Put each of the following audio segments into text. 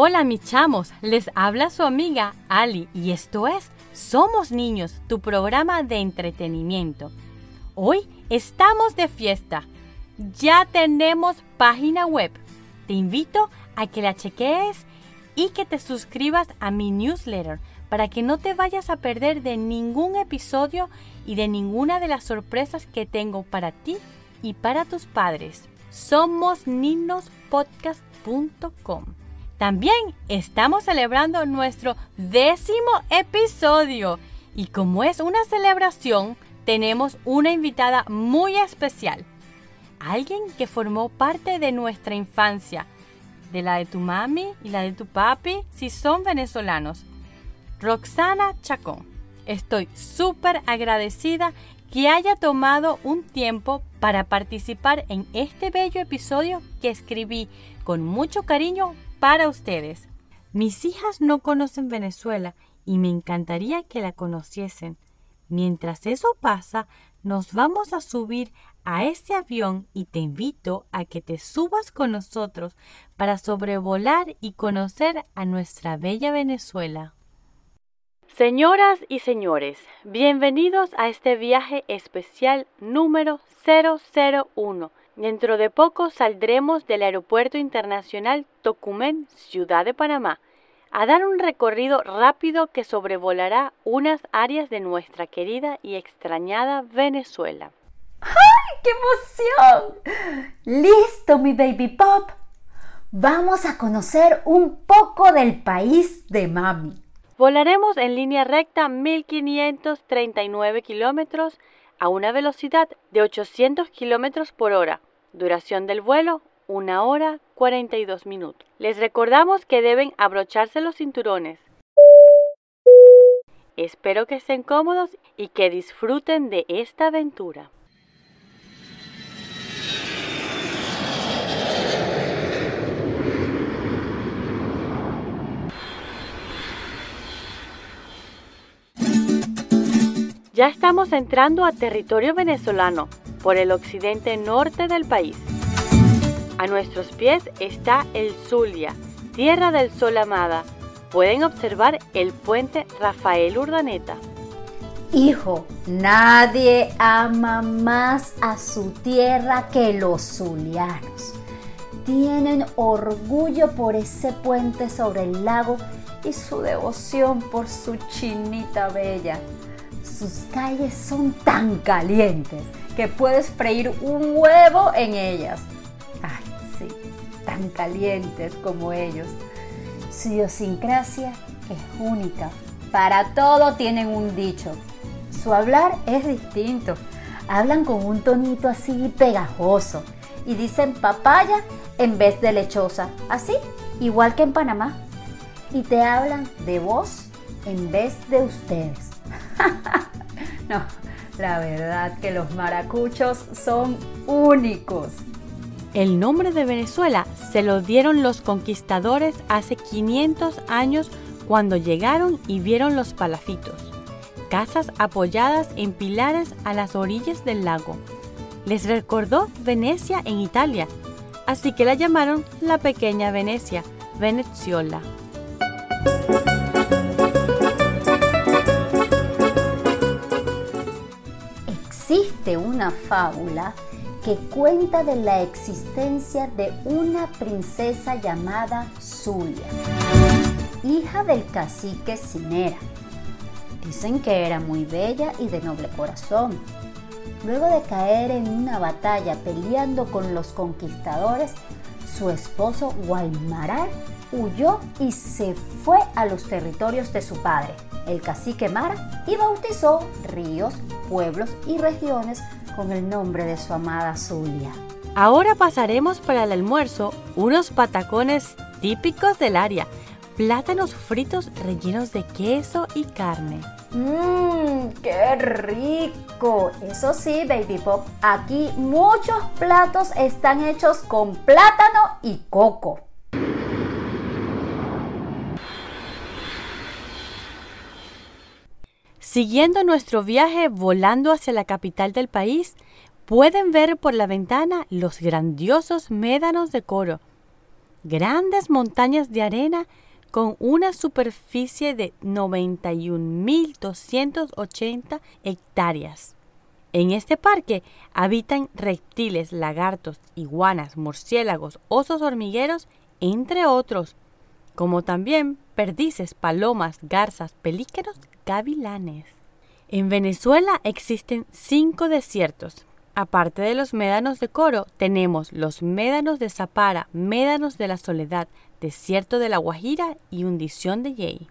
Hola mis chamos, les habla su amiga Ali y esto es Somos Niños, tu programa de entretenimiento. Hoy estamos de fiesta. Ya tenemos página web. Te invito a que la chequees y que te suscribas a mi newsletter para que no te vayas a perder de ningún episodio y de ninguna de las sorpresas que tengo para ti y para tus padres. Somos niñospodcast.com. También estamos celebrando nuestro décimo episodio y como es una celebración, tenemos una invitada muy especial. Alguien que formó parte de nuestra infancia, de la de tu mami y la de tu papi, si son venezolanos. Roxana Chacón. Estoy súper agradecida que haya tomado un tiempo para participar en este bello episodio que escribí con mucho cariño para ustedes. Mis hijas no conocen Venezuela y me encantaría que la conociesen. Mientras eso pasa, nos vamos a subir a este avión y te invito a que te subas con nosotros para sobrevolar y conocer a nuestra bella Venezuela. Señoras y señores, bienvenidos a este viaje especial número 001. Dentro de poco saldremos del Aeropuerto Internacional Tocumen, Ciudad de Panamá, a dar un recorrido rápido que sobrevolará unas áreas de nuestra querida y extrañada Venezuela. ¡Ay, qué emoción! Listo, mi baby pop. Vamos a conocer un poco del país de mami. Volaremos en línea recta 1539 kilómetros a una velocidad de 800 kilómetros por hora. Duración del vuelo una hora 42 minutos. Les recordamos que deben abrocharse los cinturones. Espero que estén cómodos y que disfruten de esta aventura. Ya estamos entrando a territorio venezolano por el occidente norte del país. A nuestros pies está el Zulia, tierra del sol amada. Pueden observar el puente Rafael Urdaneta. Hijo, nadie ama más a su tierra que los zulianos. Tienen orgullo por ese puente sobre el lago y su devoción por su chinita bella. Sus calles son tan calientes que puedes freír un huevo en ellas tan calientes como ellos. Su idiosincrasia es única. Para todo tienen un dicho. Su hablar es distinto. Hablan con un tonito así pegajoso y dicen papaya en vez de lechosa. Así, igual que en Panamá. Y te hablan de vos en vez de ustedes. no, la verdad que los maracuchos son únicos. El nombre de Venezuela se lo dieron los conquistadores hace 500 años cuando llegaron y vieron los palafitos, casas apoyadas en pilares a las orillas del lago. Les recordó Venecia en Italia, así que la llamaron la pequeña Venecia, Veneziola. Una fábula que cuenta de la existencia de una princesa llamada Zulia, hija del cacique Cinera. Dicen que era muy bella y de noble corazón. Luego de caer en una batalla peleando con los conquistadores, su esposo Guaymaral huyó y se fue a los territorios de su padre, el cacique Mara, y bautizó ríos, pueblos y regiones con el nombre de su amada Zulia. Ahora pasaremos para el almuerzo unos patacones típicos del área, plátanos fritos rellenos de queso y carne. ¡Mmm! ¡Qué rico! Eso sí, Baby Pop, aquí muchos platos están hechos con plátano y coco. Siguiendo nuestro viaje volando hacia la capital del país, pueden ver por la ventana los grandiosos médanos de Coro. grandes montañas de arena con una superficie de 91.280 hectáreas. En este parque habitan reptiles, lagartos, iguanas, murciélagos, osos hormigueros, entre otros, como también perdices, palomas, garzas, pelíqueros, gavilanes. En Venezuela existen cinco desiertos. Aparte de los médanos de Coro, tenemos los médanos de Zapara, médanos de la Soledad, desierto de la Guajira y hundición de Yei.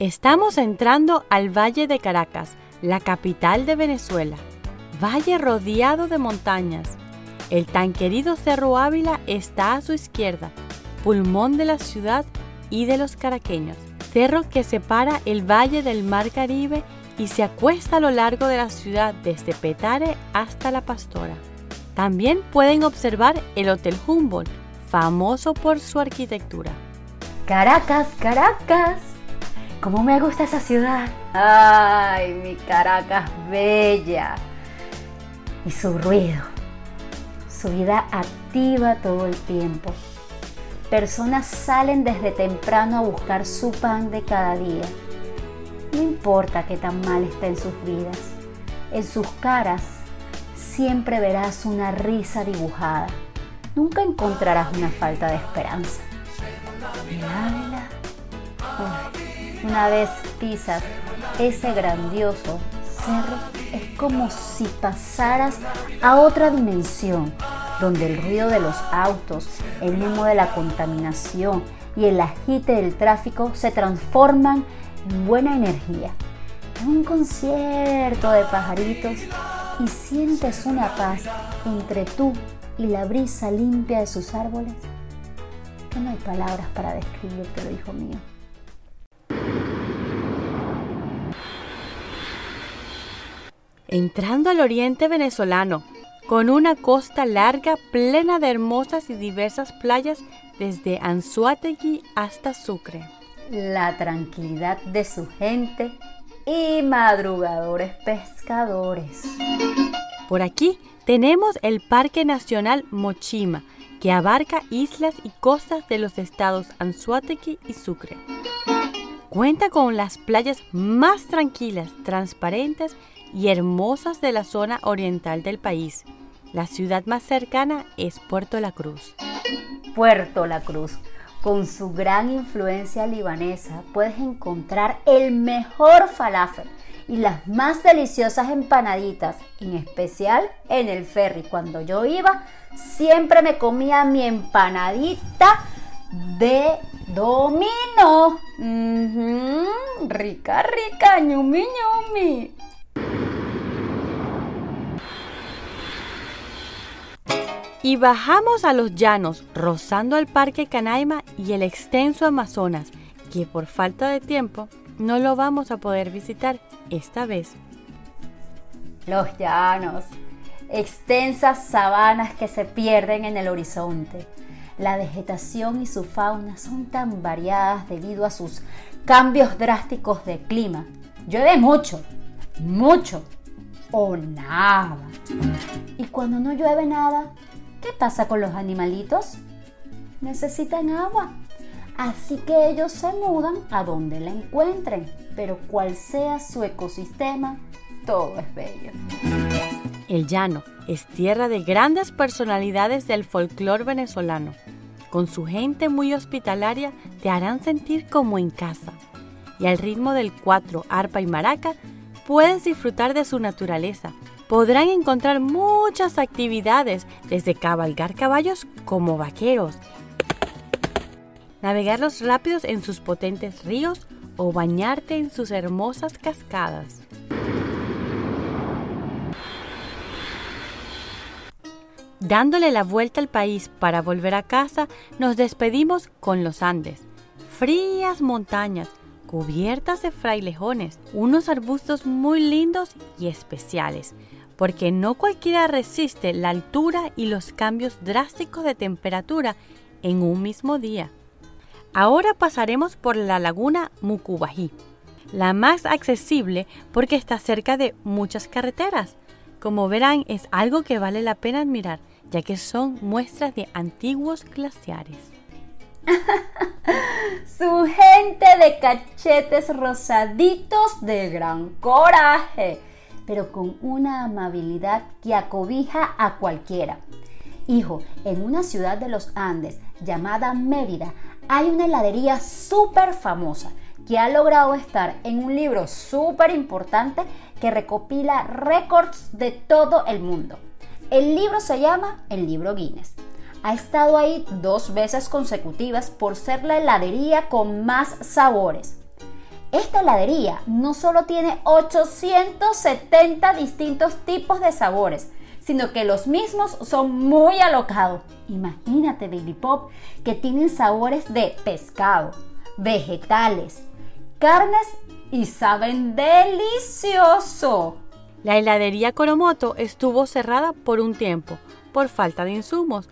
Estamos entrando al Valle de Caracas, la capital de Venezuela. Valle rodeado de montañas. El tan querido Cerro Ávila está a su izquierda, pulmón de la ciudad y de los caraqueños. Cerro que separa el valle del Mar Caribe y se acuesta a lo largo de la ciudad desde Petare hasta La Pastora. También pueden observar el Hotel Humboldt, famoso por su arquitectura. Caracas, Caracas. ¿Cómo me gusta esa ciudad? Ay, mi Caracas bella. Y su ruido. Su vida activa todo el tiempo. Personas salen desde temprano a buscar su pan de cada día. No importa qué tan mal esté en sus vidas. En sus caras siempre verás una risa dibujada. Nunca encontrarás una falta de esperanza. Una vez pisas ese grandioso cerro, como si pasaras a otra dimensión, donde el ruido de los autos, el humo de la contaminación y el agite del tráfico se transforman en buena energía. En un concierto de pajaritos y sientes una paz entre tú y la brisa limpia de sus árboles que no hay palabras para describirte, hijo mío. Entrando al oriente venezolano, con una costa larga plena de hermosas y diversas playas desde Anzuategui hasta Sucre. La tranquilidad de su gente y madrugadores pescadores. Por aquí tenemos el Parque Nacional Mochima, que abarca islas y costas de los estados Anzuategui y Sucre. Cuenta con las playas más tranquilas, transparentes y hermosas de la zona oriental del país. La ciudad más cercana es Puerto La Cruz. Puerto La Cruz. Con su gran influencia libanesa puedes encontrar el mejor falafel y las más deliciosas empanaditas, en especial en el ferry. Cuando yo iba, siempre me comía mi empanadita de domino. Rica, rica, ñumi, ñumi. Y bajamos a los llanos, rozando el Parque Canaima y el extenso Amazonas, que por falta de tiempo no lo vamos a poder visitar esta vez. Los llanos, extensas sabanas que se pierden en el horizonte. La vegetación y su fauna son tan variadas debido a sus cambios drásticos de clima. Llueve mucho, mucho o nada. Y cuando no llueve nada, ¿Qué pasa con los animalitos? Necesitan agua. Así que ellos se mudan a donde la encuentren, pero cual sea su ecosistema, todo es bello. El llano es tierra de grandes personalidades del folclore venezolano. Con su gente muy hospitalaria te harán sentir como en casa. Y al ritmo del cuatro, arpa y maraca, puedes disfrutar de su naturaleza, podrán encontrar muchas actividades, desde cabalgar caballos como vaqueros, navegarlos rápidos en sus potentes ríos o bañarte en sus hermosas cascadas. Dándole la vuelta al país para volver a casa, nos despedimos con los Andes, frías montañas cubiertas de frailejones, unos arbustos muy lindos y especiales, porque no cualquiera resiste la altura y los cambios drásticos de temperatura en un mismo día. Ahora pasaremos por la laguna Mucubají, la más accesible porque está cerca de muchas carreteras. Como verán, es algo que vale la pena admirar, ya que son muestras de antiguos glaciares. Su gente de cachetes rosaditos de gran coraje, pero con una amabilidad que acobija a cualquiera. Hijo, en una ciudad de los Andes llamada Mérida hay una heladería súper famosa que ha logrado estar en un libro súper importante que recopila récords de todo el mundo. El libro se llama el libro Guinness. Ha estado ahí dos veces consecutivas por ser la heladería con más sabores. Esta heladería no solo tiene 870 distintos tipos de sabores, sino que los mismos son muy alocados. Imagínate, Baby Pop, que tienen sabores de pescado, vegetales, carnes y saben delicioso. La heladería Coromoto estuvo cerrada por un tiempo por falta de insumos,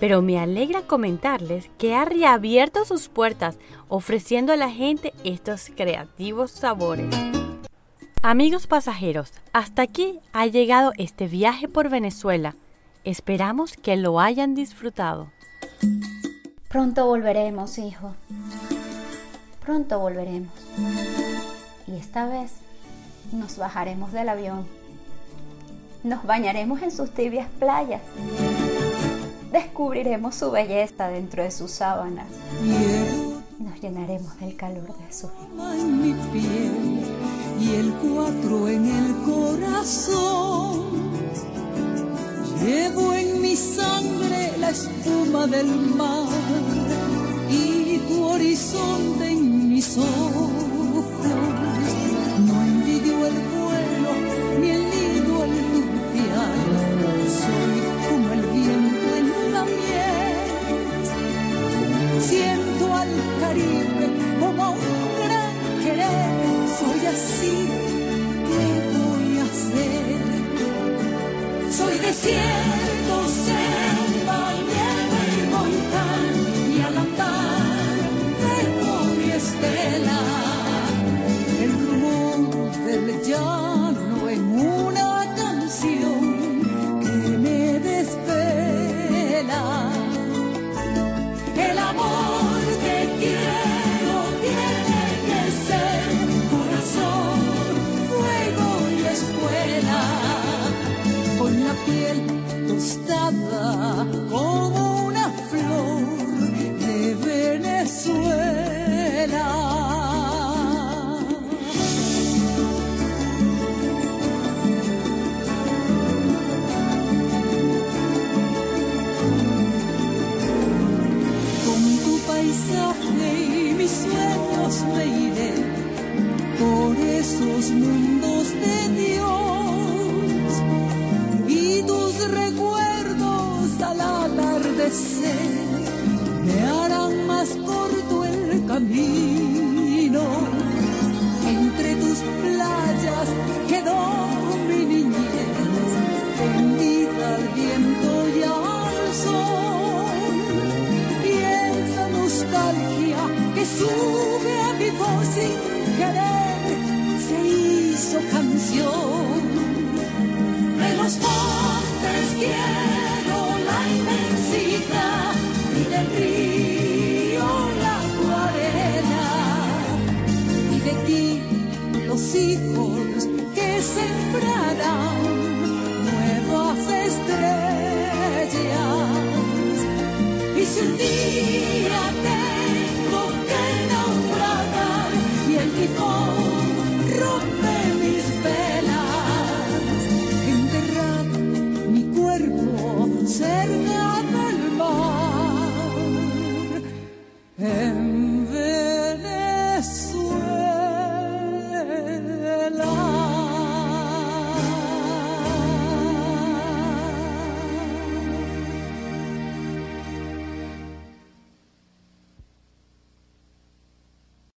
pero me alegra comentarles que ha reabierto sus puertas ofreciendo a la gente estos creativos sabores. Amigos pasajeros, hasta aquí ha llegado este viaje por Venezuela. Esperamos que lo hayan disfrutado. Pronto volveremos, hijo. Pronto volveremos. Y esta vez nos bajaremos del avión. Nos bañaremos en sus tibias playas. Descubriremos su belleza dentro de sus sábanas. Y nos llenaremos del calor de su y el cuatro en el corazón. Llevo en mi sangre la espuma del mar y tu horizonte en mis ojos. Me harán más corto el camino. Entre tus playas quedó mi niñez, tendida al viento y al sol y esa nostalgia que sube a mi voz sin querer se hizo canción. Y